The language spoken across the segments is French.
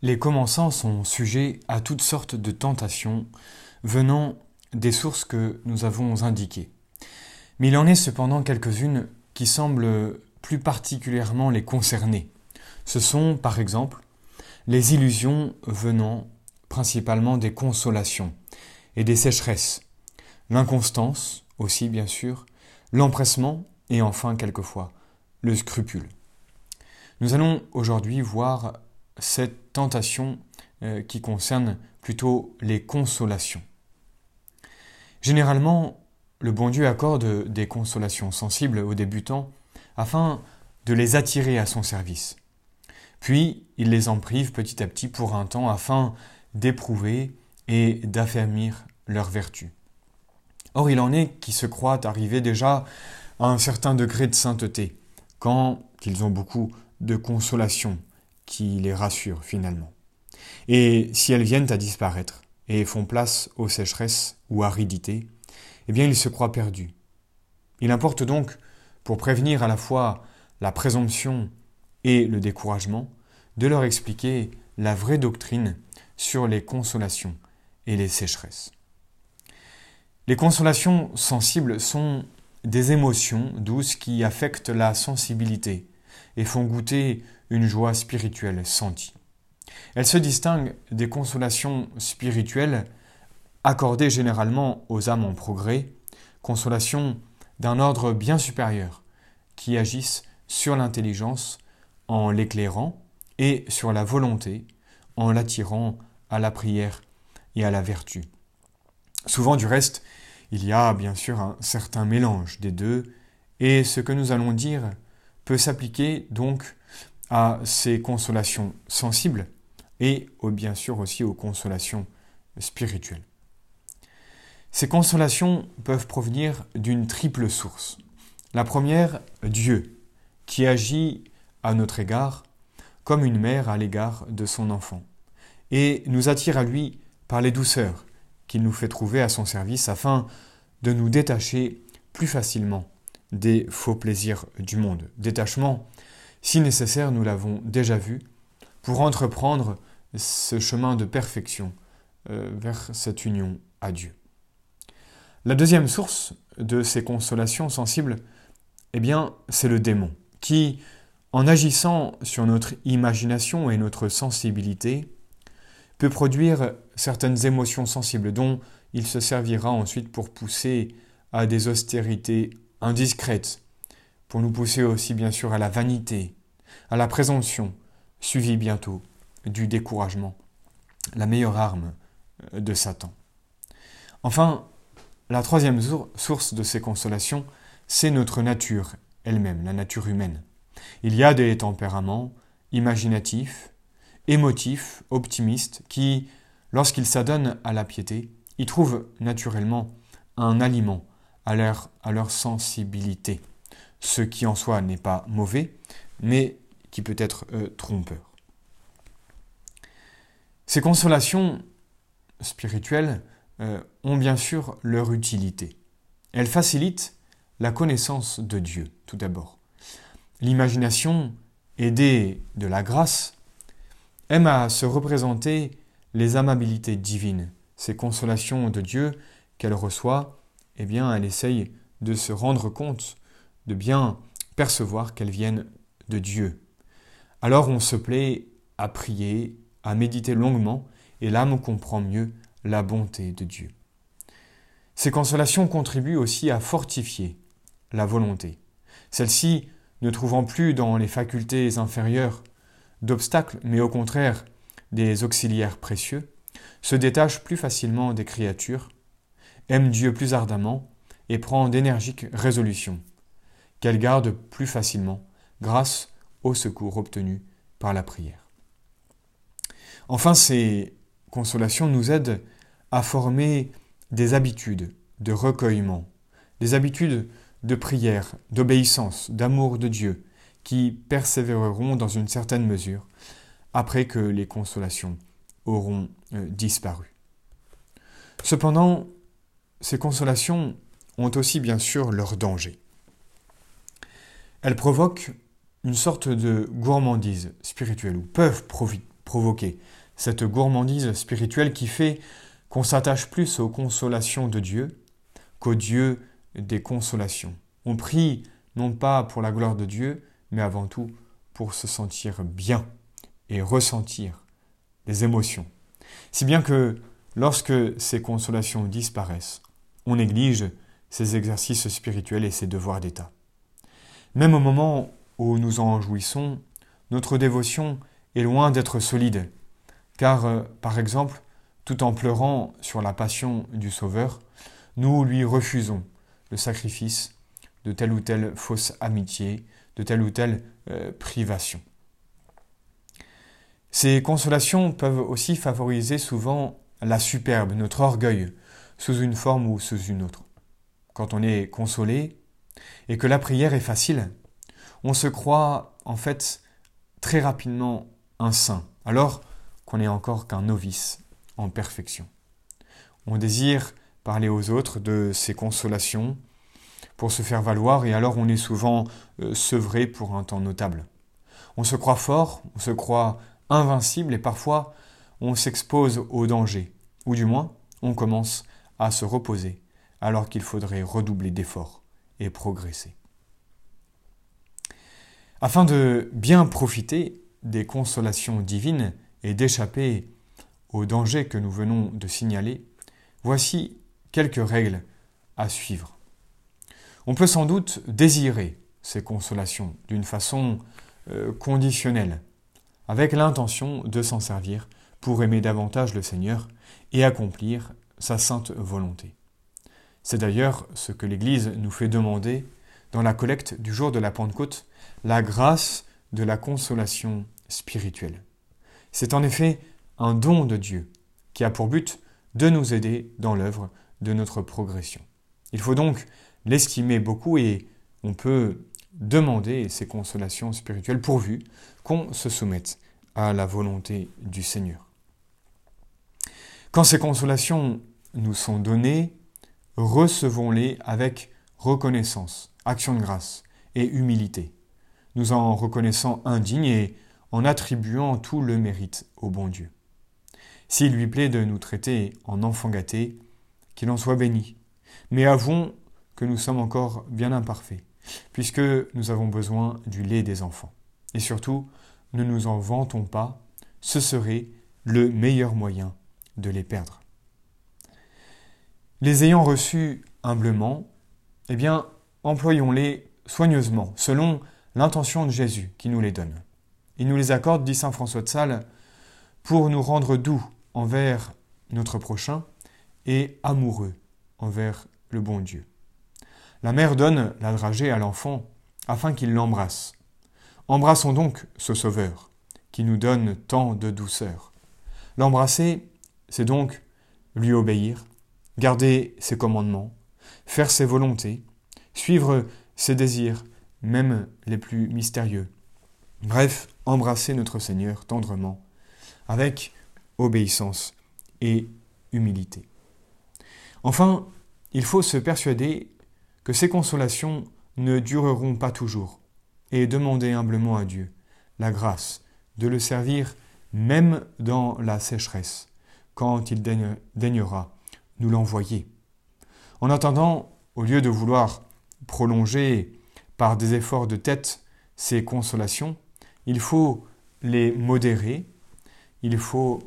Les commençants sont sujets à toutes sortes de tentations venant des sources que nous avons indiquées. Mais il en est cependant quelques-unes qui semblent plus particulièrement les concerner. Ce sont, par exemple, les illusions venant principalement des consolations et des sécheresses, l'inconstance aussi bien sûr, l'empressement et enfin quelquefois le scrupule. Nous allons aujourd'hui voir cette euh, qui concerne plutôt les consolations. Généralement, le bon Dieu accorde des consolations sensibles aux débutants afin de les attirer à son service. Puis, il les en prive petit à petit pour un temps afin d'éprouver et d'affermir leur vertu. Or, il en est qui se croient arriver déjà à un certain degré de sainteté, quand ils ont beaucoup de consolation qui les rassure finalement. Et si elles viennent à disparaître et font place aux sécheresses ou aridités, eh bien ils se croient perdus. Il importe donc, pour prévenir à la fois la présomption et le découragement, de leur expliquer la vraie doctrine sur les consolations et les sécheresses. Les consolations sensibles sont des émotions douces qui affectent la sensibilité et font goûter une joie spirituelle sentie. Elles se distinguent des consolations spirituelles accordées généralement aux âmes en progrès, consolations d'un ordre bien supérieur, qui agissent sur l'intelligence en l'éclairant et sur la volonté en l'attirant à la prière et à la vertu. Souvent du reste, il y a bien sûr un certain mélange des deux, et ce que nous allons dire peut s'appliquer donc à ces consolations sensibles et bien sûr aussi aux consolations spirituelles. Ces consolations peuvent provenir d'une triple source. La première, Dieu, qui agit à notre égard comme une mère à l'égard de son enfant, et nous attire à lui par les douceurs qu'il nous fait trouver à son service afin de nous détacher plus facilement des faux plaisirs du monde. Détachement, si nécessaire, nous l'avons déjà vu, pour entreprendre ce chemin de perfection euh, vers cette union à Dieu. La deuxième source de ces consolations sensibles, eh bien, c'est le démon, qui, en agissant sur notre imagination et notre sensibilité, peut produire certaines émotions sensibles dont il se servira ensuite pour pousser à des austérités indiscrètes, pour nous pousser aussi bien sûr à la vanité, à la présomption, suivie bientôt du découragement, la meilleure arme euh, de Satan. Enfin, la troisième source de ces consolations, c'est notre nature elle-même, la nature humaine. Il y a des tempéraments imaginatifs, émotifs, optimistes, qui, lorsqu'ils s'adonnent à la piété, y trouvent naturellement un aliment à leur, sensibilité, ce qui en soi n'est pas mauvais, mais qui peut être euh, trompeur. Ces consolations spirituelles euh, ont bien sûr leur utilité. Elles facilitent la connaissance de Dieu, tout d'abord. L'imagination, aidée de la grâce, aime à se représenter les amabilités divines, ces consolations de Dieu qu'elle reçoit, eh bien, elle essaye de se rendre compte, de bien percevoir qu'elles viennent de Dieu. Alors on se plaît à prier, à méditer longuement, et l'âme comprend mieux la bonté de Dieu. Ces consolations contribuent aussi à fortifier la volonté. Celle-ci, ne trouvant plus dans les facultés inférieures d'obstacles, mais au contraire des auxiliaires précieux, se détache plus facilement des créatures, aime Dieu plus ardemment et prend d'énergiques résolutions, qu'elle garde plus facilement grâce au secours obtenu par la prière. Enfin, ces consolations nous aident à former des habitudes de recueillement, des habitudes de prière, d'obéissance, d'amour de Dieu, qui persévéreront dans une certaine mesure après que les consolations auront euh, disparu. Cependant, ces consolations ont aussi bien sûr leur danger. Elles provoquent une sorte de gourmandise spirituelle, ou peuvent provoquer cette gourmandise spirituelle qui fait qu'on s'attache plus aux consolations de Dieu qu'au Dieu des consolations. On prie non pas pour la gloire de Dieu, mais avant tout pour se sentir bien et ressentir les émotions. Si bien que lorsque ces consolations disparaissent, on néglige ces exercices spirituels et ces devoirs d'État. Même au moment où nous en jouissons, notre dévotion est loin d'être solide, car, euh, par exemple, tout en pleurant sur la passion du Sauveur, nous lui refusons le sacrifice de telle ou telle fausse amitié, de telle ou telle euh, privation. Ces consolations peuvent aussi favoriser souvent la superbe, notre orgueil, sous une forme ou sous une autre. Quand on est consolé et que la prière est facile, on se croit en fait très rapidement un saint, alors qu'on n'est encore qu'un novice en perfection. On désire parler aux autres de ces consolations pour se faire valoir et alors on est souvent euh, sevré pour un temps notable. On se croit fort, on se croit invincible et parfois on s'expose au danger, ou du moins on commence à se reposer alors qu'il faudrait redoubler d'efforts et progresser. Afin de bien profiter des consolations divines et d'échapper au danger que nous venons de signaler, voici quelques règles à suivre. On peut sans doute désirer ces consolations d'une façon euh, conditionnelle, avec l'intention de s'en servir pour aimer davantage le Seigneur et accomplir sa sainte volonté. C'est d'ailleurs ce que l'Église nous fait demander dans la collecte du jour de la Pentecôte, la grâce de la consolation spirituelle. C'est en effet un don de Dieu qui a pour but de nous aider dans l'œuvre de notre progression. Il faut donc l'estimer beaucoup et on peut demander ces consolations spirituelles pourvu qu'on se soumette à la volonté du Seigneur. Quand ces consolations nous sont données, recevons-les avec reconnaissance, action de grâce et humilité, nous en reconnaissant indignes et en attribuant tout le mérite au bon Dieu. S'il lui plaît de nous traiter en enfants gâtés, qu'il en soit béni. Mais avouons que nous sommes encore bien imparfaits, puisque nous avons besoin du lait des enfants. Et surtout, ne nous en vantons pas, ce serait le meilleur moyen de les perdre. Les ayant reçus humblement, eh bien, employons-les soigneusement, selon l'intention de Jésus qui nous les donne. Il nous les accorde, dit Saint François de Sales, pour nous rendre doux envers notre prochain et amoureux envers le bon Dieu. La mère donne la dragée à l'enfant afin qu'il l'embrasse. Embrassons donc ce Sauveur qui nous donne tant de douceur. L'embrasser, c'est donc lui obéir, garder ses commandements, faire ses volontés, suivre ses désirs, même les plus mystérieux. Bref, embrasser notre Seigneur tendrement, avec obéissance et humilité. Enfin, il faut se persuader que ces consolations ne dureront pas toujours, et demander humblement à Dieu la grâce de le servir même dans la sécheresse, quand il daignera nous l'envoyer. En attendant, au lieu de vouloir prolonger par des efforts de tête ces consolations, il faut les modérer, il faut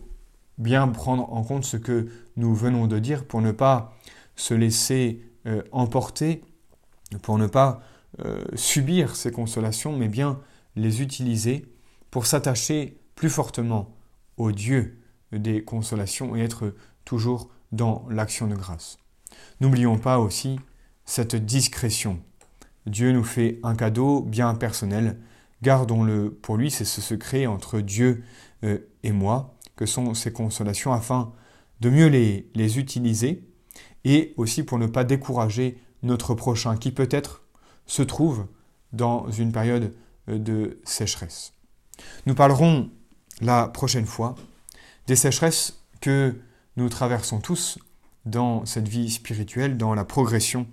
bien prendre en compte ce que nous venons de dire pour ne pas se laisser euh, emporter, pour ne pas euh, subir ces consolations, mais bien les utiliser pour s'attacher plus fortement au Dieu des consolations et être toujours dans l'action de grâce. N'oublions pas aussi cette discrétion. Dieu nous fait un cadeau bien personnel. Gardons-le pour lui, c'est ce secret entre Dieu euh, et moi que sont ces consolations afin de mieux les, utiliser et aussi pour ne pas décourager notre prochain qui peut-être se trouve dans une période euh, de sécheresse. Nous parlerons la prochaine fois des sécheresses que nous traversons tous dans cette vie spirituelle, dans la progression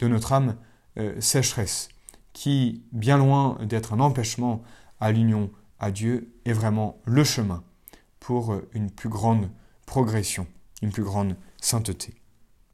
de notre âme euh, sécheresse, qui, bien loin d'être un empêchement à l'union à Dieu, est vraiment le chemin pour une plus grande progression, une plus grande sainteté.